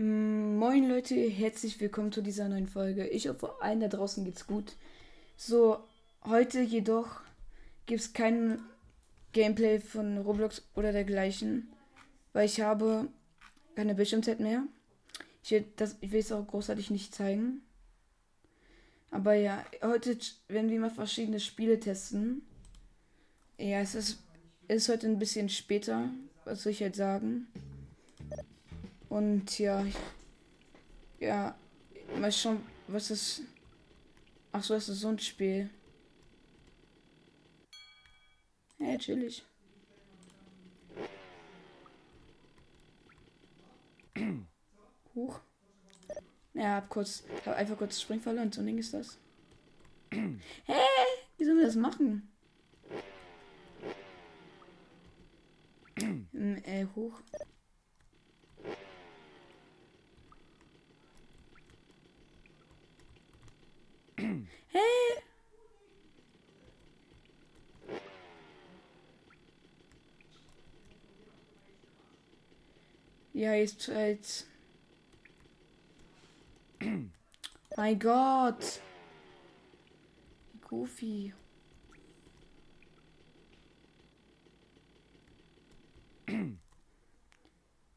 Mm, Moin Leute, herzlich willkommen zu dieser neuen Folge. Ich hoffe, allen da draußen geht's gut. So, heute jedoch gibt es kein Gameplay von Roblox oder dergleichen, weil ich habe keine Bildschirmzeit mehr. Ich will, ich will es auch großartig nicht zeigen. Aber ja, heute werden wir mal verschiedene Spiele testen. Ja, es ist, ist heute ein bisschen später, was soll ich halt sagen. Und ja, ja, mal schauen, was ist. Ach so, das ist so ein Spiel. Ja, chillig. Huch. Ja, hab kurz, hab einfach kurz Spring verloren. So ein Ding ist das. Hä? Hey, wie sollen wir das machen? Hm, äh, hoch. Hä? Ja, jetzt halt. mein Gott. Goofy.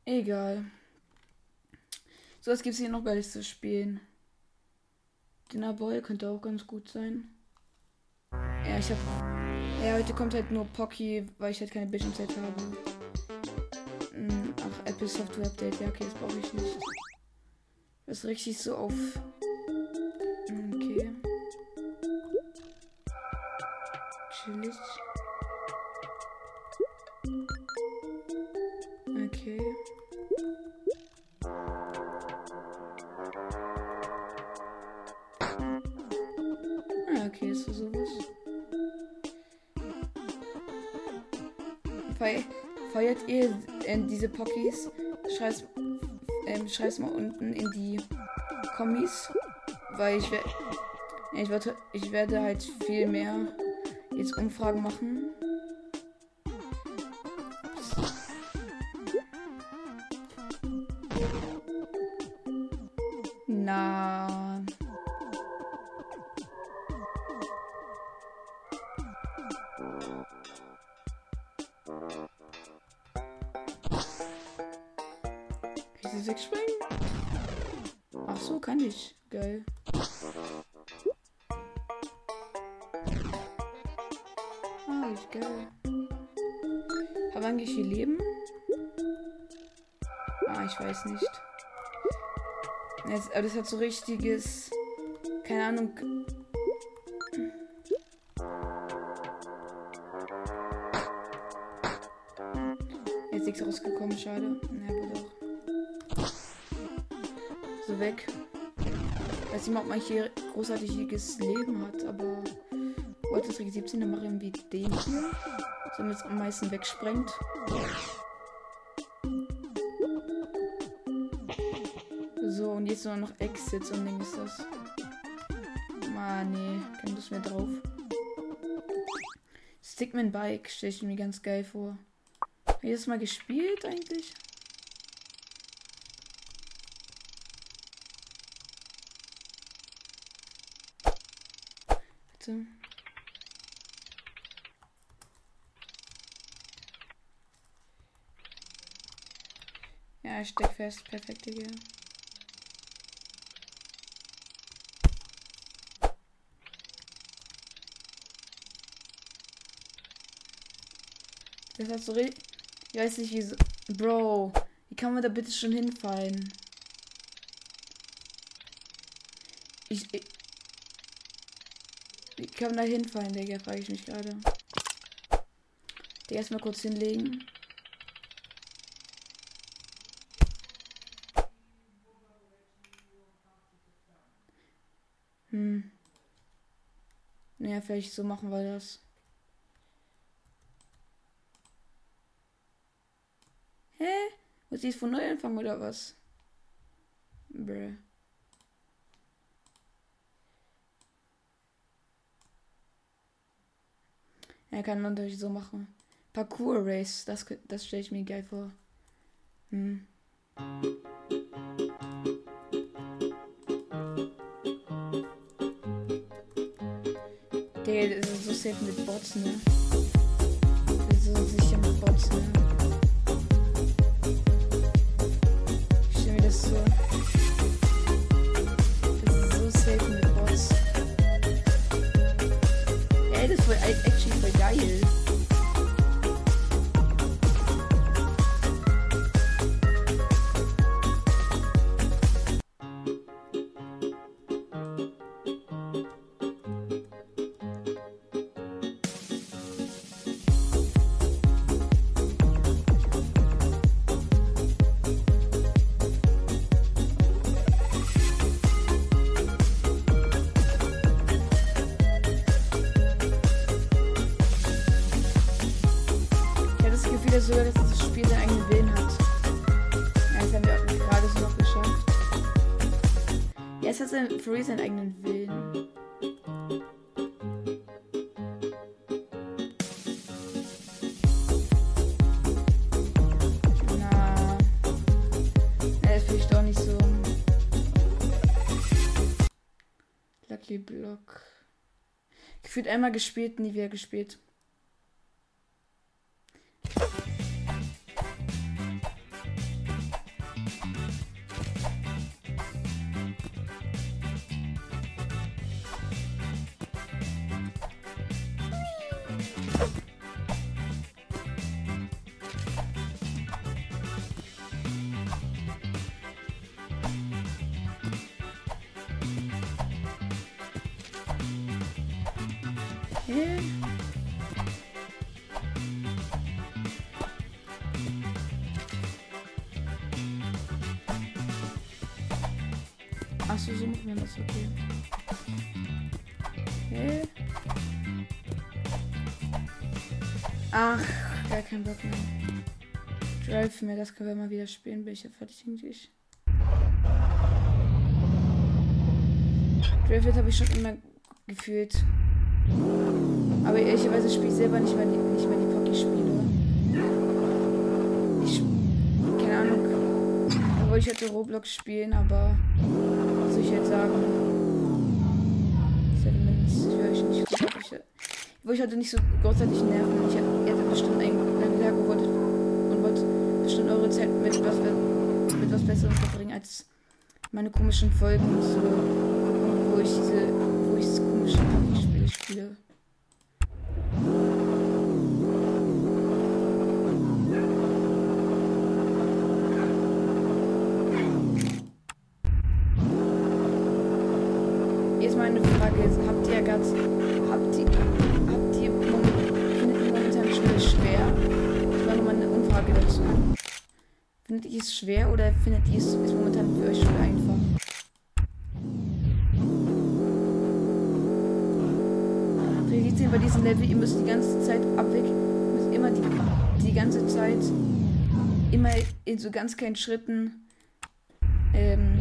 Egal. So, was gibt's hier noch Geiles zu spielen? Dinner Boy könnte auch ganz gut sein. Ja, ich hab. Ja, heute kommt halt nur Pocky, weil ich halt keine Bildschirmzeit habe. Hm, ach, Apple Software Update. Ja, okay, das brauche ich nicht. Das ist richtig so auf. Ist so sowas. Fe feiert ihr äh, diese Pockies? Schreibt ähm, schreib's mal unten in die Kommis, weil ich ich ich werde halt viel mehr jetzt Umfragen machen. Kann ich wegspringen? Ach so, kann ich. Geil. Ah, ich geil. Haben wir eigentlich hier Leben? Ah, ich weiß nicht. Das, aber das hat so richtiges. Keine Ahnung. Jetzt nichts rausgekommen, schade. Na, ja, doch. So weg. Weiß nicht mal, ob man hier großartiges Leben hat, aber. Das Reg 17, dann machen wir den hier. Damit es am meisten wegsprengt. So, und jetzt nur noch Exit und Ding ist das. Ah, nee, keine Lust mehr drauf. Stickman Bike stelle ich mir ganz geil vor. Habe ich das mal gespielt eigentlich? Bitte. Ja, ich steck fest. Perfekt, Digga. Das hat so richtig. Ich weiß nicht, wie so. Bro, wie kann man da bitte schon hinfallen? Ich. ich kann da hinfallen, Digga? Frage ich mich gerade. Die erstmal kurz hinlegen. Hm. Naja, vielleicht so machen wir das. Hä? Muss ich von neu anfangen oder was? Bräh. Er kann natürlich so machen. Parkour Race, das, das stelle ich mir geil vor. Hm. Der ist so safe mit Bots, ne? Der ist so sicher mit Bots, ne? Sogar dass das Spiel seinen eigenen Willen hat. Ja, das haben wir auch gerade so noch geschafft. Es hat sein, real seinen eigenen Willen. Na, na das finde doch nicht so. Lucky Block. Gefühlt einmal gespielt, nie wieder gespielt. Hä? Achso, so macht man das, okay. Hä? Ach, gar kein Bock mehr. Drive mehr, das können wir mal wieder spielen, bin ich ja fertig eigentlich. Drive habe ich schon immer gefühlt. Aber ehrlicherweise spiele ich selber nicht mehr die, nicht mehr die Pocky-Spiele. Ich. Keine Ahnung. Da wollte ich heute Roblox spielen, aber. Was soll ich jetzt sagen? Seven Minutes. Ich will euch nicht großartig. Ich wollte heute nicht so großartig nerven. Ich hattet bestimmt einen Tag und wollte, und wollte bestimmt eure Zeit mit was, mit was Besserem verbringen als meine komischen Folgen. So, wo ich diese. wo ich das komische Pocky-Spiele spiele. Jetzt meine Frage ist, habt ihr ganz, habt ihr, habt ihr, momentan Spiele schwer? Das war nochmal eine Umfrage dazu. Findet ihr es schwer oder findet ihr es ist momentan für euch schon einfach? Realisieren bei diesem Level, ihr müsst die ganze Zeit abweg, müsst immer die, die ganze Zeit immer in so ganz kleinen Schritten ähm,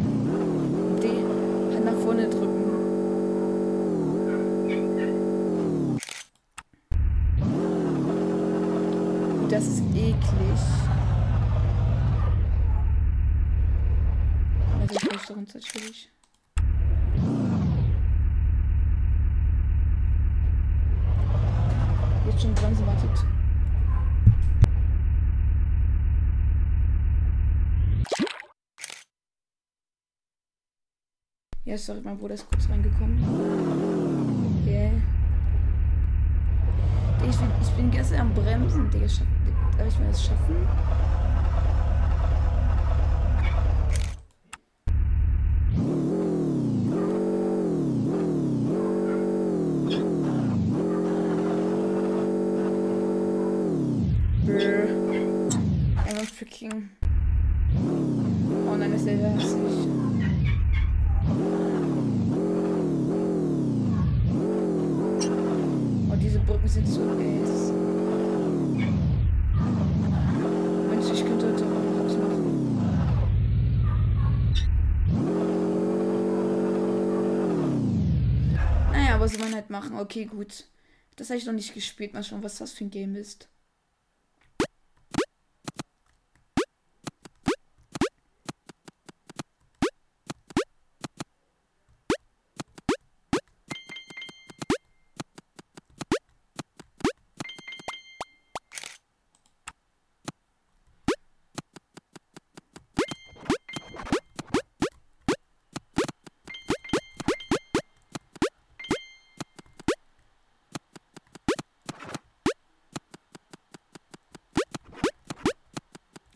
Hand nach vorne drücken. Das ist eklig. Warte, ich rutsche runter, natürlich. Jetzt schon bremsen, wartet. Ja, sorry, mein Bruder ist kurz reingekommen. Yeah. Ich bin, ich bin gestern am Bremsen, Digga. Darf ich mir das schaffen? Soll man halt machen? Okay, gut. Das habe ich noch nicht gespielt. Mal schauen, was das für ein Game ist.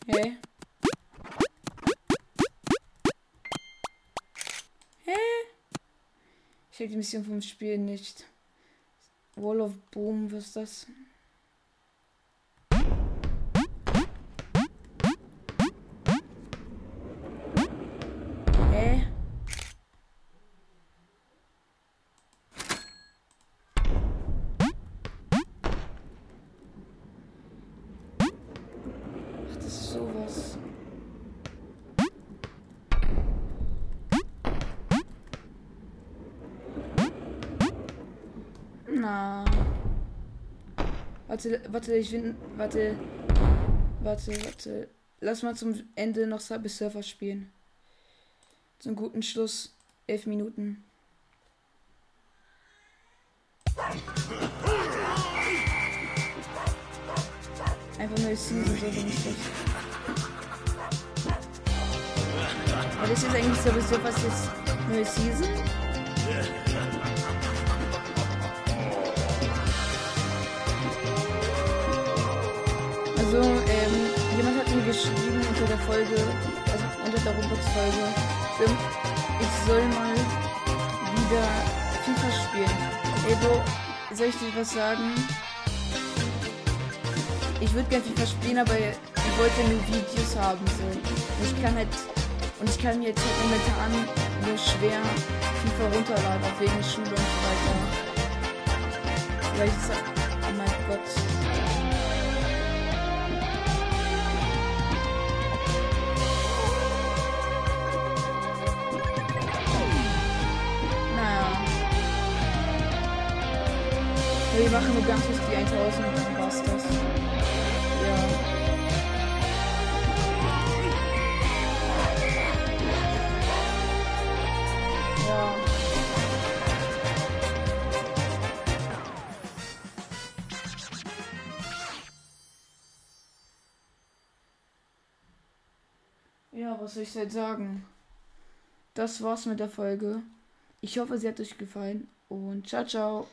Hey. Hä? Ich check die Mission vom Spiel nicht. Wall of Boom, was ist das? Na. Warte, warte, ich bin. Warte. Warte, warte. Lass mal zum Ende noch Subway Surfer spielen. Zum guten Schluss. Elf Minuten. Einfach neue Season, so bin ich das. Aber das ist eigentlich sowieso was jetzt neue Season? Also, ähm, jemand hat mir geschrieben unter der Folge, also unter der Roblox-Folge, so, ich soll mal wieder FIFA spielen. Ey, Bro, soll ich dir was sagen? Ich würde gerne FIFA spielen, aber ich wollte nur Videos haben, so. Und ich kann halt, und ich kann mir jetzt halt momentan nur schwer FIFA runterladen, auch wegen Schule und so weiter. Ich sag, oh mein Gott. Wir machen nur ganz bis die 1000 und dann war's das. Ja. Ja. Ja, was soll ich jetzt sagen? Das war's mit der Folge. Ich hoffe, sie hat euch gefallen und ciao, ciao.